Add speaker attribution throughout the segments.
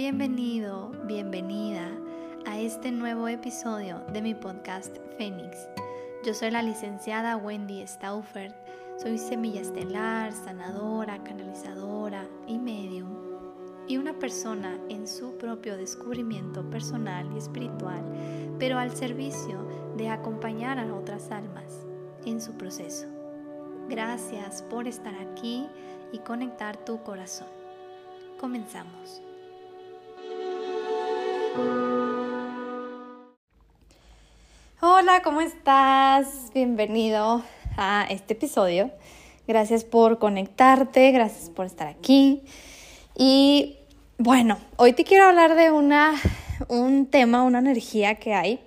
Speaker 1: Bienvenido, bienvenida a este nuevo episodio de mi podcast Fénix. Yo soy la licenciada Wendy Stauffer, soy semilla estelar, sanadora, canalizadora y medium, y una persona en su propio descubrimiento personal y espiritual, pero al servicio de acompañar a otras almas en su proceso. Gracias por estar aquí y conectar tu corazón. Comenzamos. Hola, ¿cómo estás? Bienvenido a este episodio. Gracias por conectarte, gracias por estar aquí. Y bueno, hoy te quiero hablar de una, un tema, una energía que hay,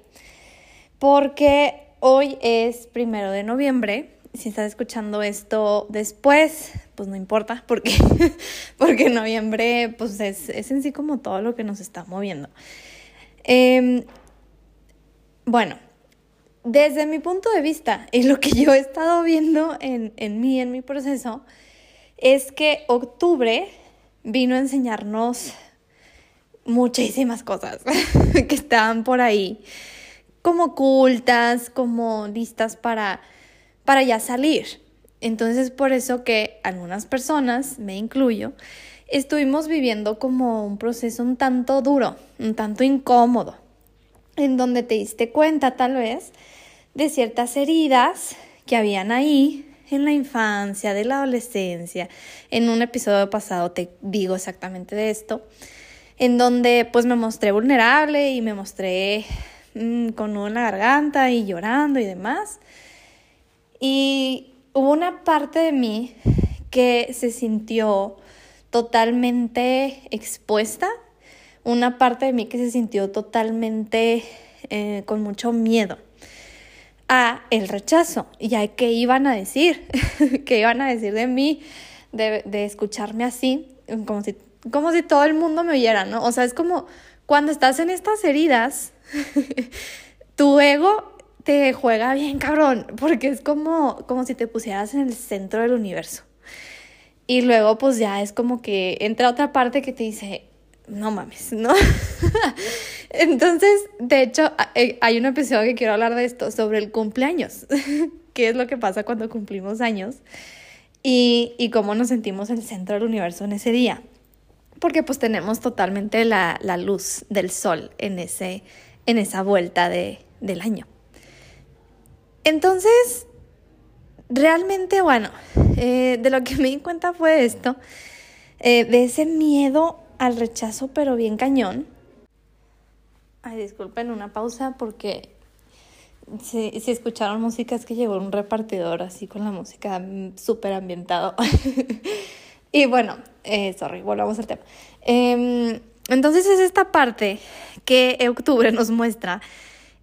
Speaker 1: porque hoy es primero de noviembre. Si estás escuchando esto después, pues no importa, porque, porque noviembre pues es, es en sí como todo lo que nos está moviendo. Em, bueno, desde mi punto de vista y lo que yo he estado viendo en, en mí, en mi proceso, es que octubre vino a enseñarnos muchísimas cosas que estaban por ahí, como ocultas, como listas para, para ya salir. Entonces, por eso que algunas personas, me incluyo, estuvimos viviendo como un proceso un tanto duro, un tanto incómodo, en donde te diste cuenta tal vez de ciertas heridas que habían ahí en la infancia, de la adolescencia. En un episodio pasado te digo exactamente de esto, en donde pues me mostré vulnerable y me mostré mm, con la garganta y llorando y demás. Y hubo una parte de mí que se sintió totalmente expuesta, una parte de mí que se sintió totalmente eh, con mucho miedo a el rechazo y a qué iban a decir, qué iban a decir de mí, de, escucharme así, como si, como si todo el mundo me oyera, ¿no? O sea, es como cuando estás en estas heridas, tu ego te juega bien cabrón, porque es como, como si te pusieras en el centro del universo. Y luego pues ya es como que entra otra parte que te dice, no mames, ¿no? Entonces, de hecho, eh, hay un episodio que quiero hablar de esto, sobre el cumpleaños, qué es lo que pasa cuando cumplimos años y, y cómo nos sentimos el centro del universo en ese día. Porque pues tenemos totalmente la, la luz del sol en, ese, en esa vuelta de, del año. Entonces, realmente, bueno, eh, de lo que me di cuenta fue esto, eh, de ese miedo al rechazo, pero bien cañón. Ay, disculpen una pausa porque si, si escucharon música es que llegó un repartidor así con la música súper ambientado. y bueno, eh, sorry, volvamos al tema. Eh, entonces es esta parte que octubre nos muestra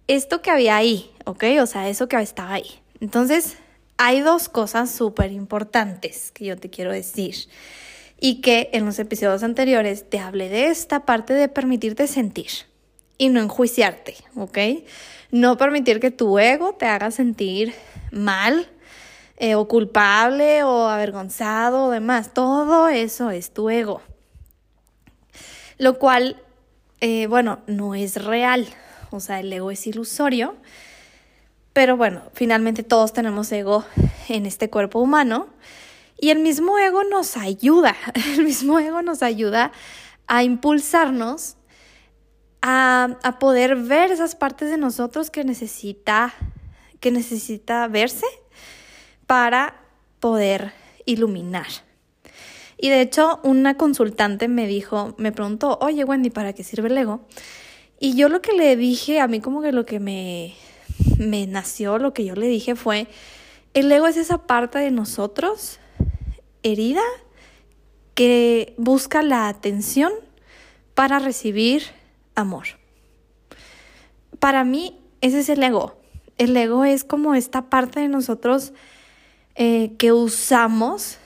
Speaker 1: esto que había ahí, ¿ok? O sea, eso que estaba ahí. Entonces, hay dos cosas súper importantes que yo te quiero decir y que en los episodios anteriores te hablé de esta parte de permitirte sentir y no enjuiciarte, ¿ok? No permitir que tu ego te haga sentir mal eh, o culpable o avergonzado o demás. Todo eso es tu ego. Lo cual, eh, bueno, no es real. O sea, el ego es ilusorio pero bueno, finalmente todos tenemos ego en este cuerpo humano y el mismo ego nos ayuda, el mismo ego nos ayuda a impulsarnos a, a poder ver esas partes de nosotros que necesita, que necesita verse para poder iluminar. Y de hecho, una consultante me dijo, me preguntó, oye Wendy, ¿para qué sirve el ego? Y yo lo que le dije, a mí como que lo que me, me nació, lo que yo le dije fue, el ego es esa parte de nosotros herida que busca la atención para recibir amor. Para mí, ese es el ego. El ego es como esta parte de nosotros eh, que usamos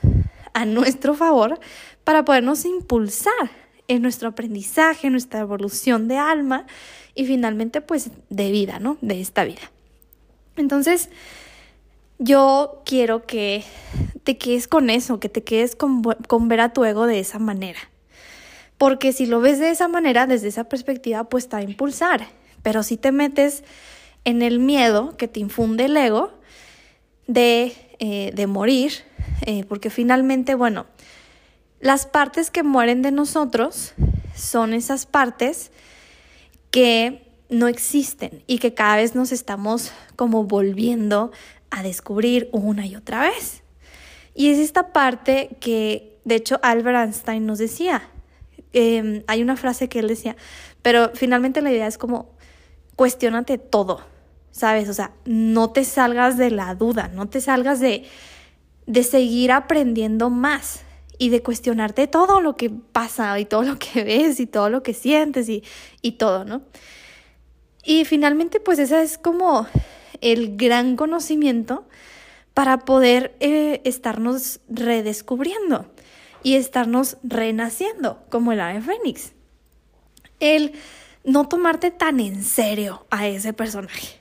Speaker 1: a nuestro favor para podernos impulsar en nuestro aprendizaje, en nuestra evolución de alma y finalmente pues de vida, ¿no? De esta vida. Entonces, yo quiero que te quedes con eso, que te quedes con, con ver a tu ego de esa manera. porque si lo ves de esa manera, desde esa perspectiva, pues te va a impulsar. Pero si te metes en el miedo que te infunde el ego de, eh, de morir, eh, porque finalmente, bueno, las partes que mueren de nosotros son esas partes que no existen y que cada vez nos estamos como volviendo a descubrir una y otra vez. Y es esta parte que, de hecho, Albert Einstein nos decía. Em, hay una frase que él decía, pero finalmente la idea es como, cuestionate todo, ¿sabes? O sea, no te salgas de la duda, no te salgas de, de seguir aprendiendo más y de cuestionarte todo lo que pasa y todo lo que ves y todo lo que sientes y, y todo, ¿no? Y finalmente, pues ese es como el gran conocimiento para poder eh, estarnos redescubriendo y estarnos renaciendo, como el ave fénix. El no tomarte tan en serio a ese personaje,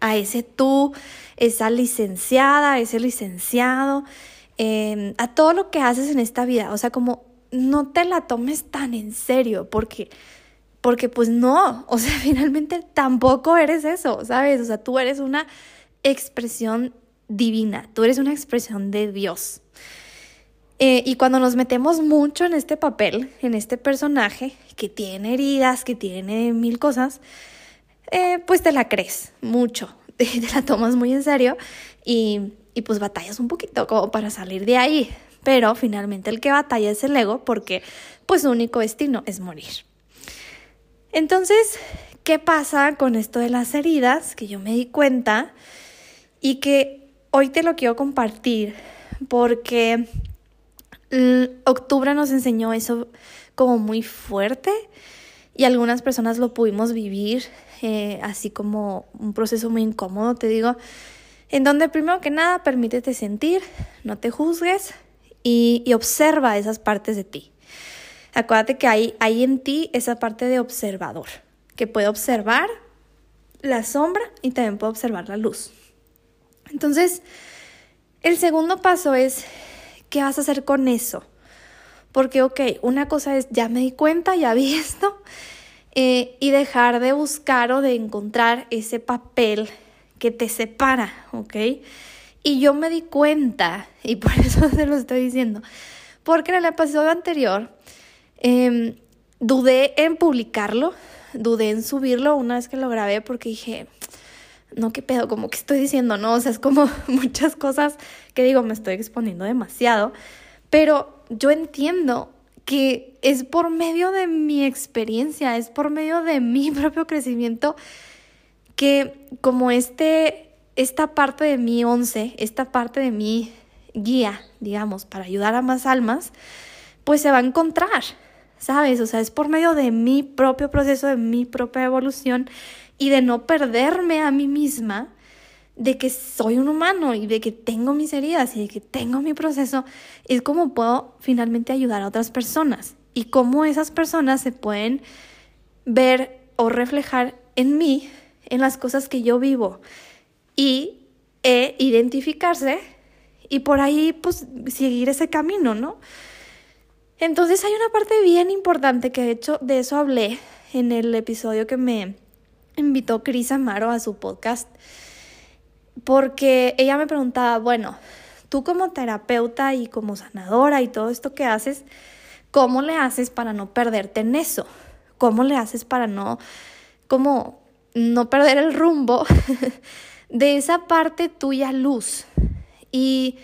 Speaker 1: a ese tú, esa licenciada, ese licenciado, em, a todo lo que haces en esta vida. O sea, como no te la tomes tan en serio, porque, porque pues no, o sea, finalmente tampoco eres eso, ¿sabes? O sea, tú eres una expresión divina, tú eres una expresión de Dios. Eh, y cuando nos metemos mucho en este papel, en este personaje que tiene heridas, que tiene mil cosas, eh, pues te la crees mucho, te la tomas muy en serio y, y pues batallas un poquito como para salir de ahí. Pero finalmente el que batalla es el ego porque pues su único destino es morir. Entonces, ¿qué pasa con esto de las heridas? Que yo me di cuenta y que hoy te lo quiero compartir porque octubre nos enseñó eso como muy fuerte y algunas personas lo pudimos vivir eh, así como un proceso muy incómodo, te digo, en donde primero que nada permítete sentir, no te juzgues y, observa esas partes de ti. Acuérdate que hay, hay en ti esa parte de observador, que puede observar la sombra y también puede observar la luz. Entonces, el segundo paso es, ¿qué vas a hacer con eso? Porque, ok, una cosa es, ya me di cuenta, ya vi esto, eh, y dejar de buscar o de encontrar ese papel que te separa, ¿ok? Y yo me di cuenta, y por eso se lo estoy diciendo, porque en el episodio anterior em, dudé en publicarlo, dudé en subirlo una vez que lo grabé porque dije, no, qué pedo, como que estoy diciendo, ¿no? O sea, es como muchas cosas que digo, me estoy exponiendo demasiado, pero yo entiendo que es por medio de mi experiencia, es por medio de mi propio crecimiento que como este, esta parte de mi once, esta parte de mi guía, digamos, para ayudar a más almas, pues se va a encontrar, ¿sabes? O sea, es por medio de mi propio proceso, de mi propia evolución y de no perderme a mí misma de que soy un humano y de que tengo mis heridas y de que tengo mi proceso, es como puedo finalmente ayudar a otras personas y cómo esas personas se pueden ver o reflejar en mí, en las cosas que yo vivo y e identificarse y por ahí pues seguir ese camino, ¿no? Entonces hay una parte bien importante que de hecho de eso hablé en el episodio que me invitó Cris Amaro a su podcast porque ella me preguntaba, bueno, tú como terapeuta y como sanadora y todo esto que haces, ¿cómo le haces para no perderte en eso? ¿Cómo le haces para no, como, no perder el rumbo de esa parte tuya luz? Y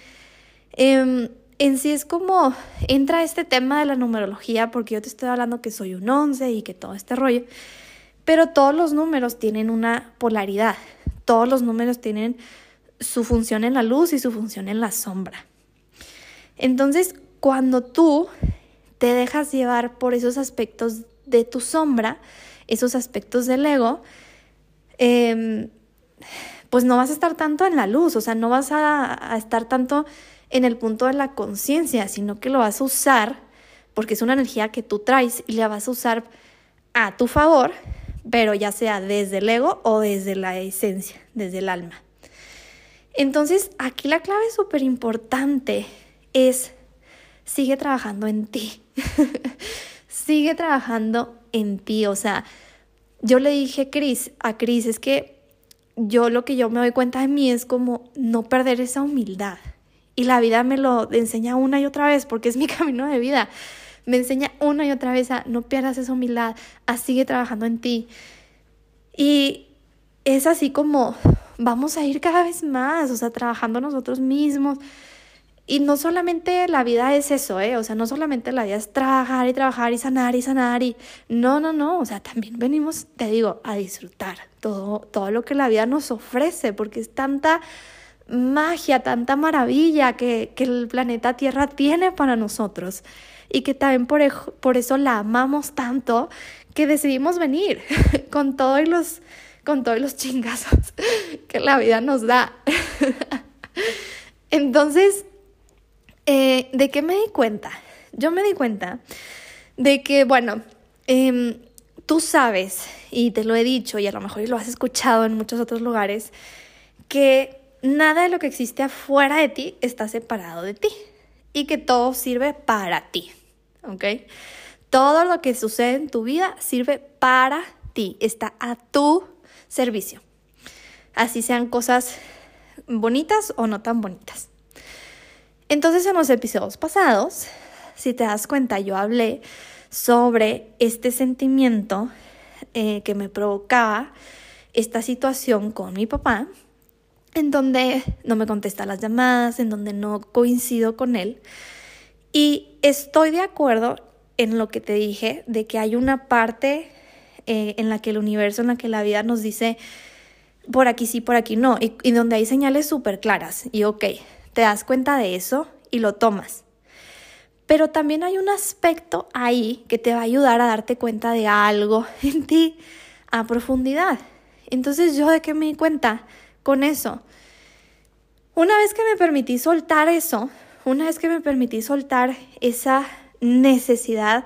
Speaker 1: em, en sí es como entra este tema de la numerología, porque yo te estoy hablando que soy un 11 y que todo este rollo. Pero todos los números tienen una polaridad, todos los números tienen su función en la luz y su función en la sombra. Entonces, cuando tú te dejas llevar por esos aspectos de tu sombra, esos aspectos del ego, em, pues no vas a estar tanto en la luz, o sea, no vas a, a estar tanto en el punto de la conciencia, sino que lo vas a usar, porque es una energía que tú traes y la vas a usar a tu favor pero ya sea desde el ego o desde la esencia, desde el alma. Entonces, aquí la clave súper importante es, sigue trabajando en ti. sigue trabajando en ti. O sea, yo le dije Cris, a Cris, es que yo lo que yo me doy cuenta de mí es como no perder esa humildad. Y la vida me lo enseña una y otra vez porque es mi camino de vida. Me enseña una y otra vez a no pierdas esa humildad, a sigue trabajando en ti. Y es así como vamos a ir cada vez más, o sea, trabajando nosotros mismos. Y no solamente la vida es eso, ¿eh? O sea, no solamente la vida es trabajar y trabajar y sanar y sanar y... No, no, no, o sea, también venimos, te digo, a disfrutar todo, todo lo que la vida nos ofrece, porque es tanta magia, tanta maravilla que, que el planeta Tierra tiene para nosotros y que también por, por eso la amamos tanto que decidimos venir con todos los con todos los chingazos que la vida nos da. Entonces, eh, ¿de qué me di cuenta? Yo me di cuenta de que, bueno, em, tú sabes, y te lo he dicho, y a lo mejor lo has escuchado en muchos otros lugares, que nada de lo que existe afuera de ti está separado de ti y que todo sirve para ti, ¿ok? Todo lo que sucede en tu vida sirve para ti, está a tu servicio. Así sean cosas bonitas o no tan bonitas. Entonces en los episodios pasados, si te das cuenta, yo hablé sobre este sentimiento eh, que me provocaba esta situación con mi papá, en donde no me contesta las llamadas, en donde no coincido con él. Y estoy de acuerdo en lo que te dije, de que hay una parte eh, en la que el universo, en la que la vida nos dice, por aquí sí, por aquí no, y, y donde hay señales súper claras. Y ok, te das cuenta de eso y lo tomas. Pero también hay un aspecto ahí que te va a ayudar a darte cuenta de algo en ti a profundidad. Entonces yo de qué me di cuenta con eso. Una vez que me permití soltar eso, una vez que me permití soltar esa necesidad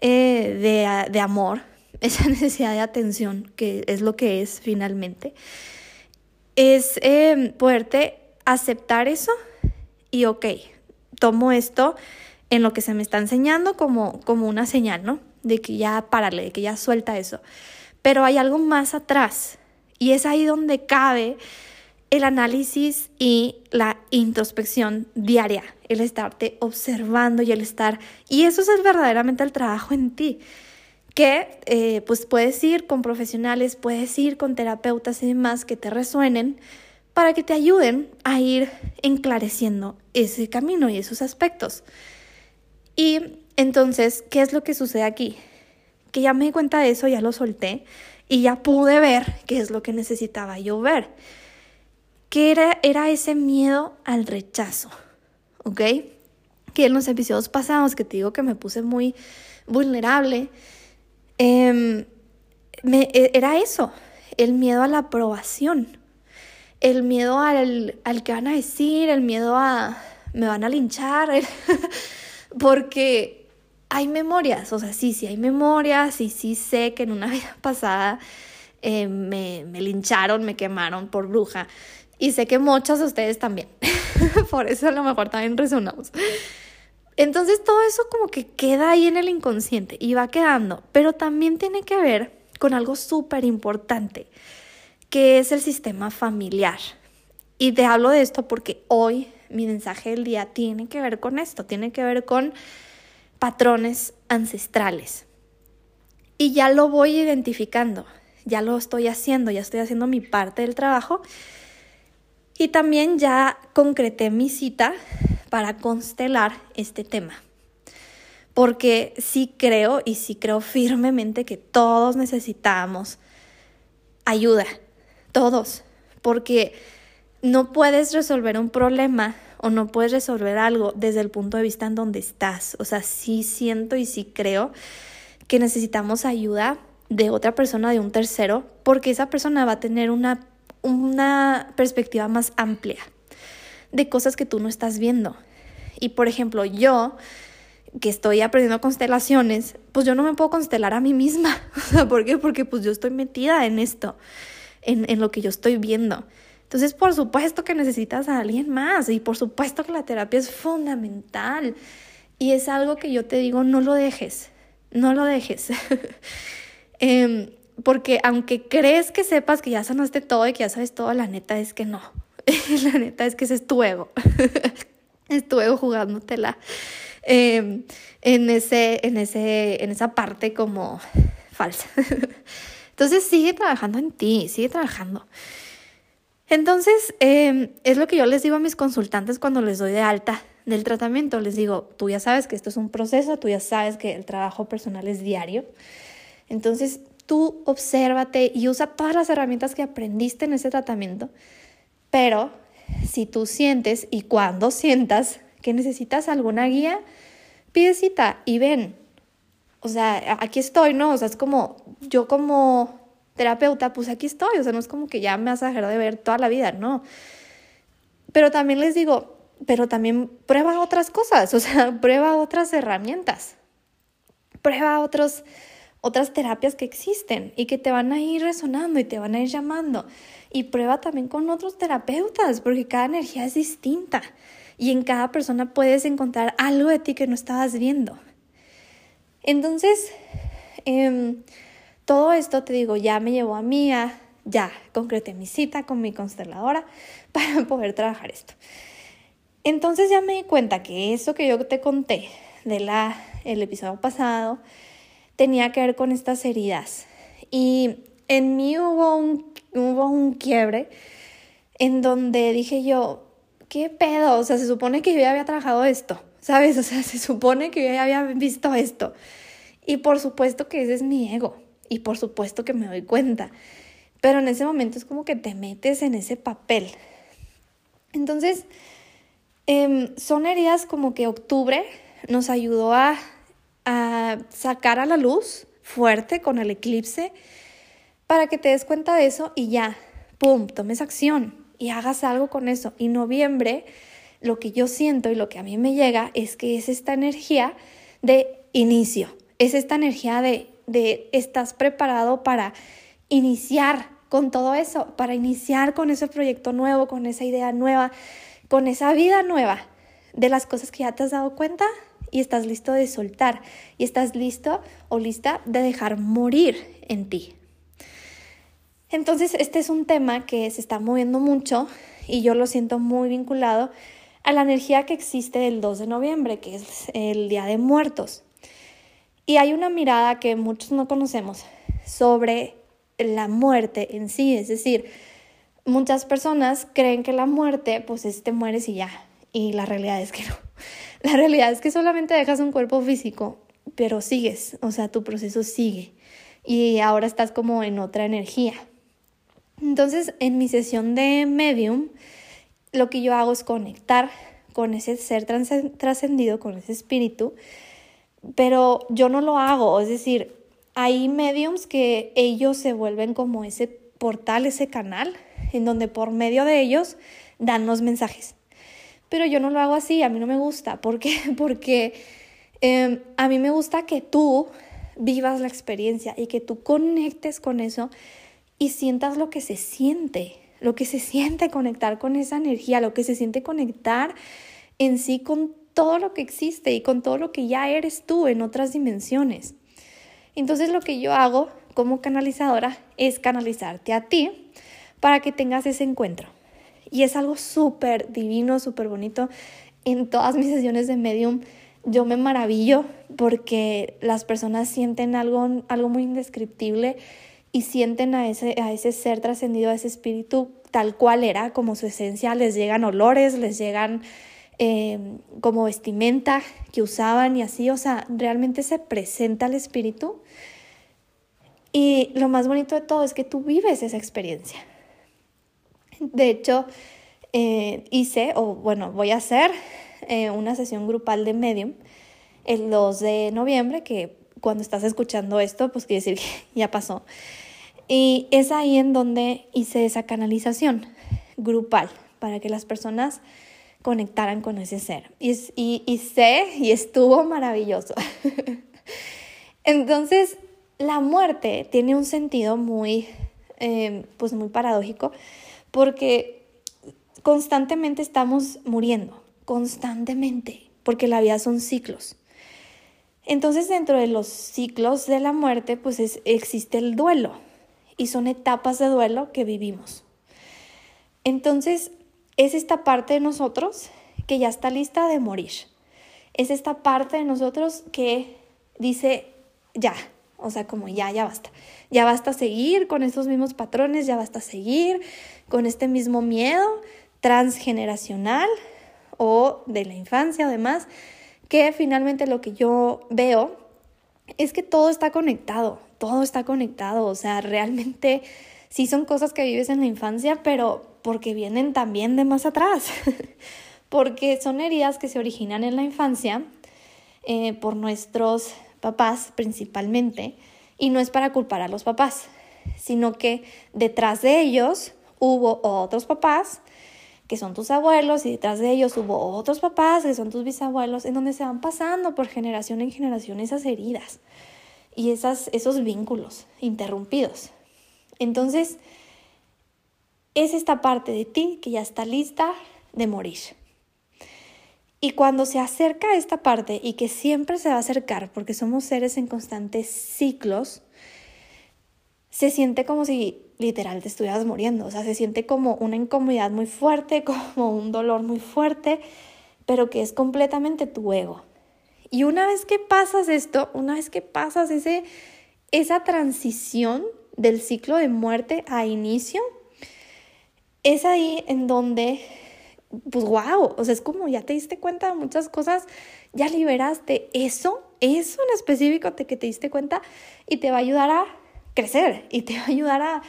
Speaker 1: eh, de, de amor, esa necesidad de atención, que es lo que es finalmente, es eh, poderte aceptar eso y ok, tomo esto en lo que se me está enseñando como, como una señal, ¿no? De que ya párale, de que ya suelta eso. Pero hay algo más atrás y es ahí donde cabe el análisis y la introspección diaria, el estarte observando y el estar, y eso es verdaderamente el trabajo en ti, que eh, pues puedes ir con profesionales, puedes ir con terapeutas y demás que te resuenen, para que te ayuden a ir enclareciendo ese camino y esos aspectos. Y entonces, ¿qué es lo que sucede aquí? Que ya me di cuenta de eso, ya lo solté y ya pude ver qué es lo que necesitaba yo ver. Que era, era ese miedo al rechazo, ¿ok? Que en los episodios pasados, que te digo que me puse muy vulnerable, em, me, e, era eso, el miedo a la aprobación el miedo al, al que van a decir, el miedo a me van a linchar, porque hay memorias, o sea, sí, sí hay memorias y sí sé que en una vida pasada eh, me, me lincharon, me quemaron por bruja y sé que muchos de ustedes también, por eso a lo mejor también resonamos. Entonces todo eso como que queda ahí en el inconsciente y va quedando, pero también tiene que ver con algo súper importante que es el sistema familiar. Y te hablo de esto porque hoy mi mensaje del día tiene que ver con esto, tiene que ver con patrones ancestrales. Y ya lo voy identificando, ya lo estoy haciendo, ya estoy haciendo mi parte del trabajo. Y también ya concreté mi cita para constelar este tema. Porque sí creo y sí creo firmemente que todos necesitamos ayuda, todos, porque no puedes resolver un problema o no puedes resolver algo desde el punto de vista en donde estás. O sea, sí siento y sí creo que necesitamos ayuda de otra persona, de un tercero, porque esa persona va a tener una, una perspectiva más amplia de cosas que tú no estás viendo. Y por ejemplo, yo que estoy aprendiendo constelaciones, pues yo no me puedo constelar a mí misma. ¿Por qué? Porque pues yo estoy metida en esto en, lo que yo estoy viendo. Entonces, por supuesto que necesitas a alguien más y por supuesto que la terapia es fundamental. Y es algo que yo te digo, no lo dejes, no lo dejes. Em, porque aunque crees que sepas que ya sanaste todo y que ya sabes todo, la neta es que no. la neta es que ese es tu ego. es tu ego jugándotela em, en, ese, en, ese, en esa parte como falsa. Entonces sigue trabajando en ti, sigue trabajando. Entonces, em, es lo que yo les digo a mis consultantes cuando les doy de alta del tratamiento. Les digo, tú ya sabes que esto es un proceso, tú ya sabes que el trabajo personal es diario. Entonces, tú obsérvate y usa todas las herramientas que aprendiste en ese tratamiento. Pero si tú sientes y cuando sientas que necesitas alguna guía, pide cita y ven. O sea, aquí estoy, ¿no? O sea, es como yo como terapeuta, pues aquí estoy, o sea, no es como que ya me vas a dejar de ver toda la vida, no. Pero también les digo, pero también prueba otras cosas, o sea, prueba otras herramientas, prueba otros, otras terapias que existen y que te van a ir resonando y te van a ir llamando. Y prueba también con otros terapeutas, porque cada energía es distinta y en cada persona puedes encontrar algo de ti que no estabas viendo. Entonces, eh, todo esto, te digo, ya me llevó a mí a, ya, concreté mi cita con mi consteladora para poder trabajar esto. Entonces ya me di cuenta que eso que yo te conté de la, el episodio pasado tenía que ver con estas heridas. Y en mí hubo un, hubo un quiebre en donde dije yo, ¿qué pedo? O sea, se supone que yo ya había trabajado esto, ¿sabes? O sea, se supone que yo ya había visto esto. Y por supuesto que ese es mi ego. Y por supuesto que me doy cuenta. Pero en ese momento es como que te metes en ese papel. Entonces, em, son heridas como que octubre nos ayudó a, a sacar a la luz fuerte con el eclipse para que te des cuenta de eso y ya, ¡pum!, tomes acción y hagas algo con eso. Y noviembre, lo que yo siento y lo que a mí me llega es que es esta energía de inicio, es esta energía de de estás preparado para iniciar con todo eso, para iniciar con ese proyecto nuevo, con esa idea nueva, con esa vida nueva de las cosas que ya te has dado cuenta y estás listo de soltar y estás listo o lista de dejar morir en ti. Entonces, este es un tema que se está moviendo mucho y yo lo siento muy vinculado a la energía que existe el 2 de noviembre, que es el Día de Muertos. Y hay una mirada que muchos no conocemos sobre la muerte en sí, es decir, muchas personas creen que la muerte, pues es te mueres y ya, y la realidad es que no. La realidad es que solamente dejas un cuerpo físico, pero sigues, o sea, tu proceso sigue y ahora estás como en otra energía. Entonces, en mi sesión de medium, lo que yo hago es conectar con ese ser trascendido, con ese espíritu, pero yo no lo hago, es decir, hay mediums que ellos se vuelven como ese portal, ese canal, en donde por medio de ellos dan los mensajes. Pero yo no lo hago así, a mí no me gusta. ¿Por qué? Porque em, a mí me gusta que tú vivas la experiencia y que tú conectes con eso y sientas lo que se siente, lo que se siente conectar con esa energía, lo que se siente conectar en sí con todo lo que existe y con todo lo que ya eres tú en otras dimensiones. Entonces lo que yo hago como canalizadora es canalizarte a ti para que tengas ese encuentro. Y es algo súper divino, súper bonito. En todas mis sesiones de medium yo me maravillo porque las personas sienten algo, algo muy indescriptible y sienten a ese, a ese ser trascendido, a ese espíritu tal cual era, como su esencia. Les llegan olores, les llegan Em, como vestimenta que usaban y así, o sea, realmente se presenta el espíritu. Y lo más bonito de todo es que tú vives esa experiencia. De hecho, eh, hice, o bueno, voy a hacer eh, una sesión grupal de Medium el 2 de noviembre, que cuando estás escuchando esto, pues quiere decir que ya pasó. Y es ahí en donde hice esa canalización grupal para que las personas conectaran con ese ser. Y, y, sé, y estuvo maravilloso. Entonces, la muerte tiene un sentido muy, em, pues muy paradójico, porque constantemente estamos muriendo, constantemente, porque la vida son ciclos. Entonces dentro de los ciclos de la muerte pues existe el duelo y son etapas de duelo que vivimos. Entonces es esta parte de nosotros que ya está lista de morir. Es esta parte de nosotros que dice ya, o sea, como ya, ya basta. Ya basta seguir con estos mismos patrones, ya basta seguir con este mismo miedo transgeneracional o de la infancia además, que finalmente lo que yo veo es que todo está conectado, todo está conectado, o sea, realmente sí son cosas que vives en la infancia, pero porque vienen también de más atrás, porque son heridas que se originan en la infancia eh, por nuestros papás principalmente, y no es para culpar a los papás, sino que detrás de ellos hubo otros papás que son tus abuelos y detrás de ellos hubo otros papás que son tus bisabuelos, en donde se van pasando por generación en generación esas heridas y esas, esos vínculos interrumpidos. Entonces, es esta parte de ti que ya está lista de morir. Y cuando se acerca a esta parte y que siempre se va a acercar, porque somos seres en constantes ciclos, se siente como si literal te estuvieras muriendo, o sea, se siente como una incomodidad muy fuerte, como un dolor muy fuerte, pero que es completamente tu ego. Y una vez que pasas esto, una vez que pasas ese, esa transición del ciclo de muerte a inicio, es ahí en donde, pues wow, o sea, es como ya te diste cuenta de muchas cosas, ya liberaste eso, eso en específico de que te diste cuenta y te va a ayudar a crecer y te va a ayudar a,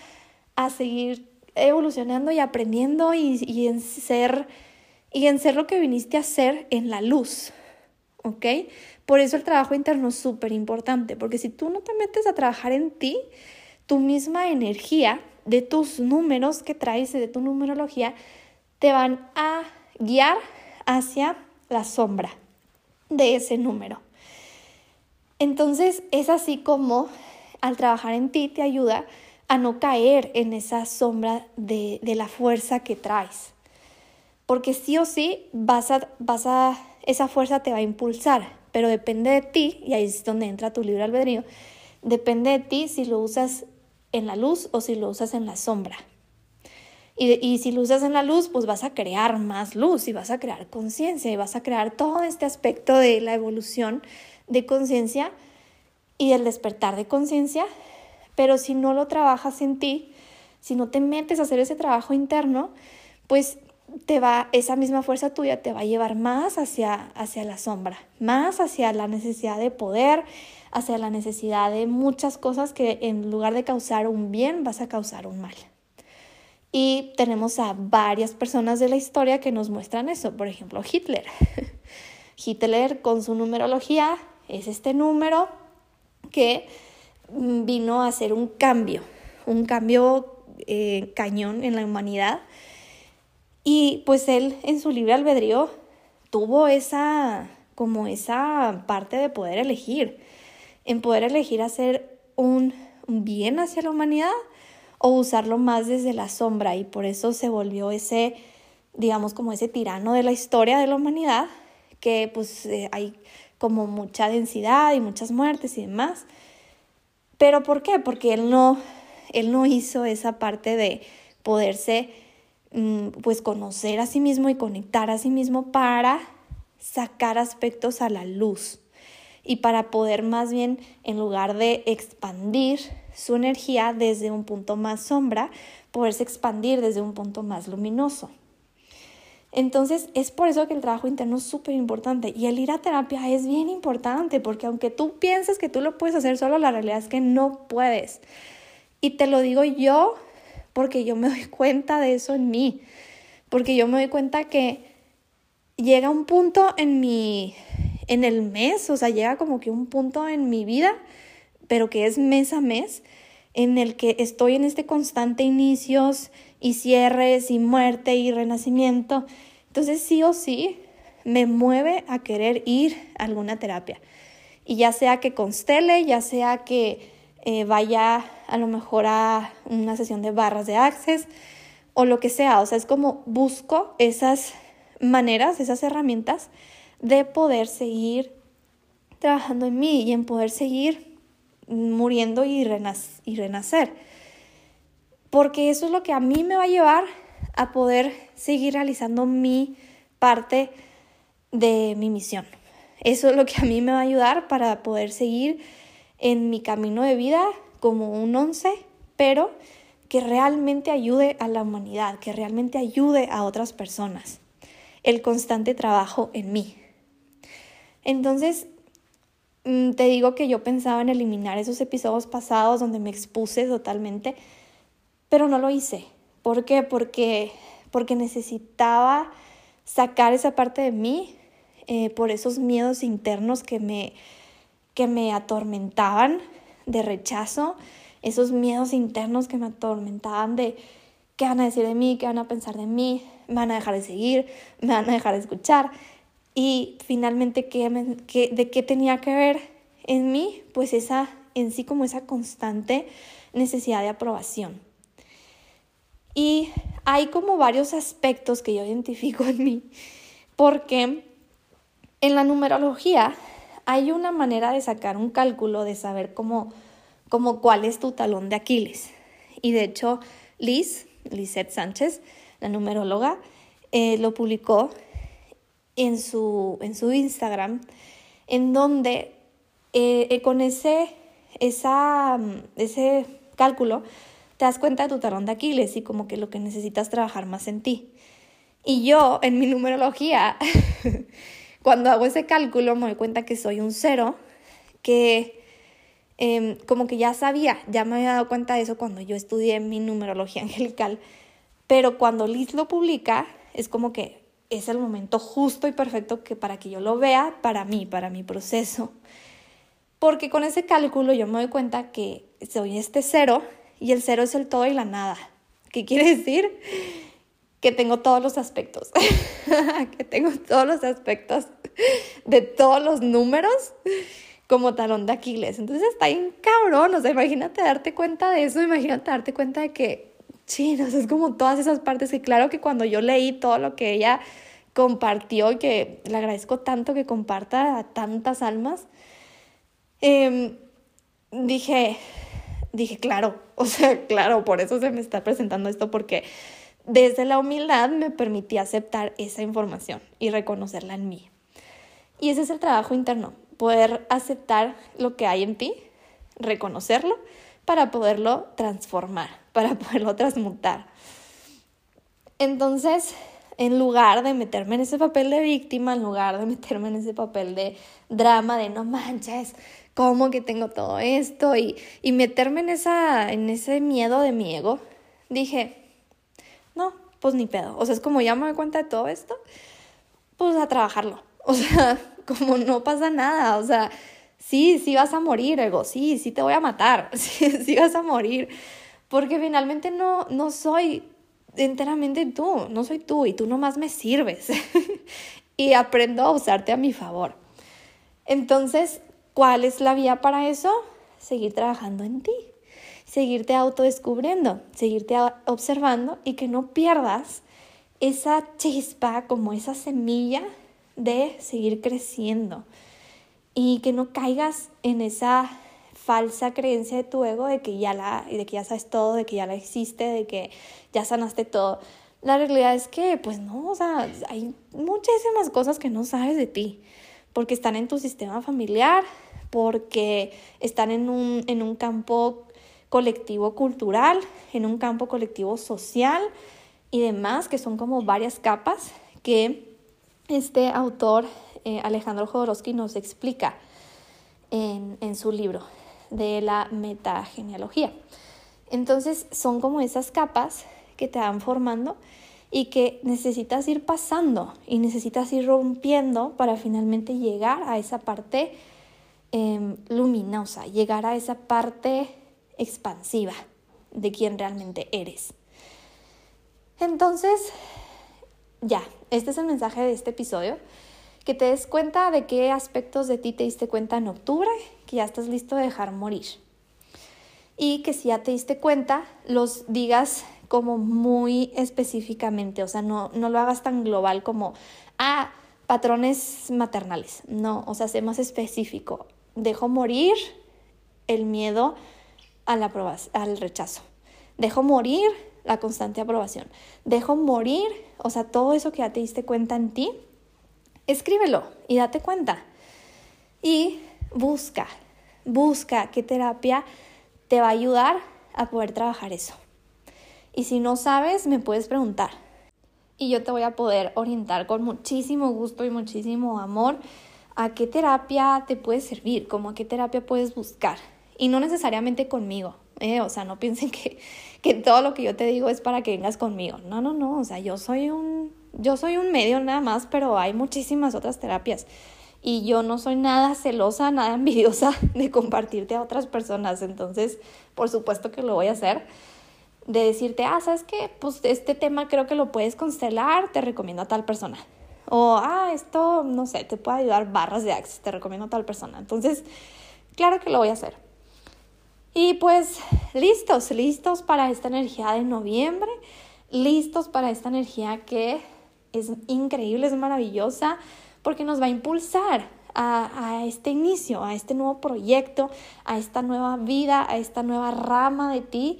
Speaker 1: a seguir evolucionando y aprendiendo y, y, en ser y en ser lo que viniste a ser en la luz. ¿Ok? Por eso el trabajo interno es súper importante, porque si tú no te metes a trabajar en ti, tu misma energía de tus números que traes, de tu numerología, te van a guiar hacia la sombra de ese número. Entonces es así como al trabajar en ti te ayuda a no caer en esa sombra de, la fuerza que traes. Porque sí o sí vas a, vas a, esa fuerza te va a impulsar, pero depende de ti, y ahí es donde entra tu libre albedrío, depende de ti si lo usas en la luz o si lo usas en la sombra. Y, y, si lo usas en la luz, pues vas a crear más luz y vas a crear conciencia y vas a crear todo este aspecto de la evolución de conciencia y del despertar de conciencia pero si no lo trabajas en ti, si no te metes a hacer ese trabajo interno, pues te va, esa misma fuerza tuya te va a llevar más hacia, hacia la sombra, más hacia la necesidad de poder, hacia la necesidad de muchas cosas que en lugar de causar un bien, vas a causar un mal. Y tenemos a varias personas de la historia que nos muestran eso. Por ejemplo, Hitler. Hitler con su numerología es este número que vino a hacer un cambio, un cambio eh, cañón en la humanidad. Y pues él en su libre albedrío tuvo esa, como esa parte de poder elegir, en poder elegir hacer un, bien hacia la humanidad o usarlo más desde la sombra y por eso se volvió ese, digamos, como ese tirano de la historia de la humanidad, que pues eh, hay como mucha densidad y muchas muertes y demás. ¿Pero por qué? Porque él no, él no hizo esa parte de poderse mm, pues conocer a sí mismo y conectar a sí mismo para sacar aspectos a la luz y para poder más bien en lugar de expandir su energía desde un punto más sombra, poderse expandir desde un punto más luminoso. Entonces es por eso que el trabajo interno es súper importante y el ir a terapia es bien importante porque aunque tú pienses que tú lo puedes hacer solo, la realidad es que no puedes. Y te lo digo yo porque yo me doy cuenta de eso en mí, porque yo me doy cuenta que llega un punto en mi, en el mes, o sea, llega como que un punto en mi vida, pero que es mes a mes, en el que estoy en este constante inicios, y cierres y muerte y renacimiento. Entonces sí o sí me mueve a querer ir a alguna terapia. Y ya sea que constele, ya sea que eh, vaya a lo mejor a una sesión de barras de access o lo que sea. O sea, es como busco esas maneras, esas herramientas de poder seguir trabajando en mí y en poder seguir muriendo y, y renacer. Porque eso es lo que a mí me va a llevar a poder seguir realizando mi parte de mi misión. Eso es lo que a mí me va a ayudar para poder seguir en mi camino de vida como un once, pero que realmente ayude a la humanidad, que realmente ayude a otras personas. El constante trabajo en mí. Entonces, mm, te digo que yo pensaba en eliminar esos episodios pasados donde me expuse totalmente, pero no lo hice. ¿Por qué? Porque, porque necesitaba sacar esa parte de mí eh, por esos miedos internos que me, que me atormentaban de rechazo, esos miedos internos que me atormentaban de qué van a decir de mí, qué van a pensar de mí, me van a dejar de seguir, me van a dejar de escuchar. Y finalmente, ¿qué, ¿de qué tenía que ver en mí? Pues esa, en sí como esa constante necesidad de aprobación. Y hay como varios aspectos que yo identifico en mí, porque en la numerología hay una manera de sacar un cálculo, de saber cómo, cómo cuál es tu talón de Aquiles. Y de hecho, Liz, Lizette Sánchez, la numeróloga, eh, lo publicó en su, en su Instagram, en donde eh, eh, con ese, esa, ese cálculo te das cuenta de tu talón de Aquiles y como que lo que necesitas trabajar más en ti. Y yo, en mi numerología, cuando hago ese cálculo me doy cuenta que soy un cero, que em, como que ya sabía, ya me había dado cuenta de eso cuando yo estudié mi numerología angelical, pero cuando Liz lo publica es como que es el momento justo y perfecto que para que yo lo vea para mí, para mi proceso. Porque con ese cálculo yo me doy cuenta que soy este cero y el cero es el todo y la nada. ¿Qué quiere decir? que tengo todos los aspectos, que tengo todos los aspectos de todos los números como talón de Aquiles. Entonces está bien cabrón, o sea, imagínate darte cuenta de eso, imagínate darte cuenta de que, chinos, es como todas esas partes que claro que cuando yo leí todo lo que ella compartió y que le agradezco tanto que comparta a tantas almas, em, dije, dije, claro, o sea, claro, por eso se me está presentando esto, porque desde la humildad me permití aceptar esa información y reconocerla en mí. Y ese es el trabajo interno, poder aceptar lo que hay en ti, reconocerlo para poderlo transformar, para poderlo transmutar. Entonces, en lugar de meterme en ese papel de víctima, en lugar de meterme en ese papel de drama, de no manches, ¿cómo que tengo todo esto? Y, y meterme en, esa, en ese miedo de mi ego, dije, no, pues ni pedo. O sea, es como ya me doy cuenta de todo esto, pues a trabajarlo. O sea, como no pasa nada. O sea, sí, sí vas a morir, ego. Sí, sí te voy a matar. Sí, sí vas a morir. Porque finalmente no, no soy enteramente tú. No soy tú y tú nomás me sirves. y aprendo a usarte a mi favor. Entonces, ¿cuál es la vía para eso? Seguir trabajando en ti seguirte autodescubriendo, seguirte observando y que no pierdas esa chispa, como esa semilla de seguir creciendo y que no caigas en esa falsa creencia de tu ego de que ya la de que ya sabes todo, de que ya la existe, de que ya sanaste todo. La realidad es que pues no, o sea, hay muchísimas cosas que no sabes de ti, porque están en tu sistema familiar, porque están en un, en un campo colectivo cultural, en un campo colectivo social y demás, que son como varias capas que este autor, eh, Alejandro Jodorowsky, nos explica en, en su libro de la metagenealogía. Entonces son como esas capas que te van formando y que necesitas ir pasando y necesitas ir rompiendo para finalmente llegar a esa parte em, luminosa, llegar a esa parte expansiva de quién realmente eres. Entonces, ya, este es el mensaje de este episodio. Que te des cuenta de qué aspectos de ti te diste cuenta en octubre, que ya estás listo de dejar morir. Y que si ya te diste cuenta, los digas como muy específicamente, o sea, no, no lo hagas tan global como, ah, patrones maternales. No, o sea, sé más específico. Dejo morir el miedo a la al rechazo. Dejo morir la constante aprobación. Dejo morir, o sea, todo eso que ya te diste cuenta en ti, escríbelo y date cuenta. Y busca, busca qué terapia te va a ayudar a poder trabajar eso. Y si no sabes, me puedes preguntar. Y yo te voy a poder orientar con muchísimo gusto y muchísimo amor a qué terapia te puede servir, como a qué terapia puedes buscar. Y no necesariamente conmigo, ¿eh? o sea, no piensen que, que todo lo que yo te digo es para que vengas conmigo. No, no, no, o sea, yo soy un, yo soy un medio nada más, pero hay muchísimas otras terapias. Y yo no soy nada celosa, nada envidiosa de compartirte a otras personas. Entonces, por supuesto que lo voy a hacer de decirte, ah, ¿sabes qué? Pues este tema creo que lo puedes constelar, te recomiendo a tal persona. O, ah, esto, no sé, te puede ayudar barras de Access, te recomiendo a tal persona. Entonces, claro que lo voy a hacer. Y pues, listos, listos para esta energía de noviembre, listos para esta energía que es increíble, es maravillosa, porque nos va a impulsar a, a, este inicio, a este nuevo proyecto, a esta nueva vida, a esta nueva rama de ti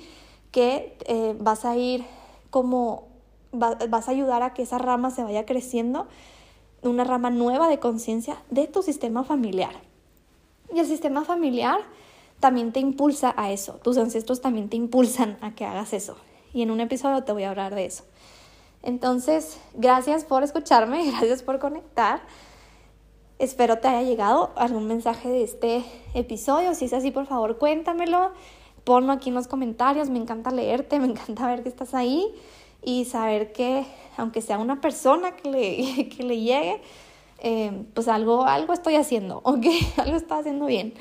Speaker 1: que eh, vas a ir como, vas a ayudar a que esa rama se vaya creciendo, una rama nueva de conciencia de tu sistema familiar. Y el sistema familiar también te impulsa a eso, tus ancestros también te impulsan a que hagas eso. Y en un episodio te voy a hablar de eso. Entonces, gracias por escucharme, gracias por conectar. Espero te haya llegado algún mensaje de este episodio. Si es así, por favor, cuéntamelo ponlo aquí en los comentarios, me encanta leerte, me encanta ver que estás ahí y saber que aunque sea una persona que le, que le llegue, eh, pues algo, algo estoy haciendo, ¿ok? Algo estoy haciendo bien.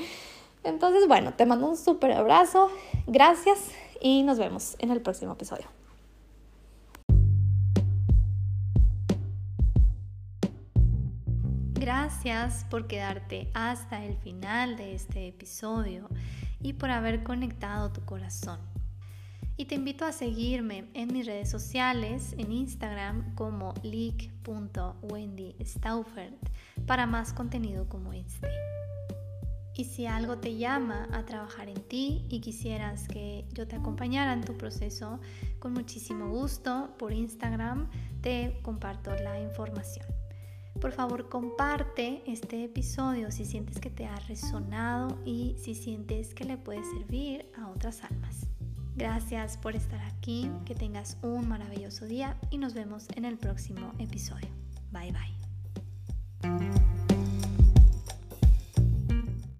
Speaker 1: Entonces, bueno, te mando un súper abrazo, gracias y nos vemos en el próximo episodio. Gracias por quedarte hasta el final de este episodio y por haber conectado tu corazón. Y te invito a seguirme en mis redes sociales, en Instagram como leak.wendystaufert para más contenido como este. Y si algo te llama a trabajar en ti y quisieras que yo te acompañara en tu proceso, con muchísimo gusto por Instagram te comparto la información. Por favor, comparte este episodio si sientes que te ha resonado y si sientes que le puede servir a otras almas. Gracias por estar aquí, que tengas un maravilloso día y nos vemos en el próximo episodio. Bye bye.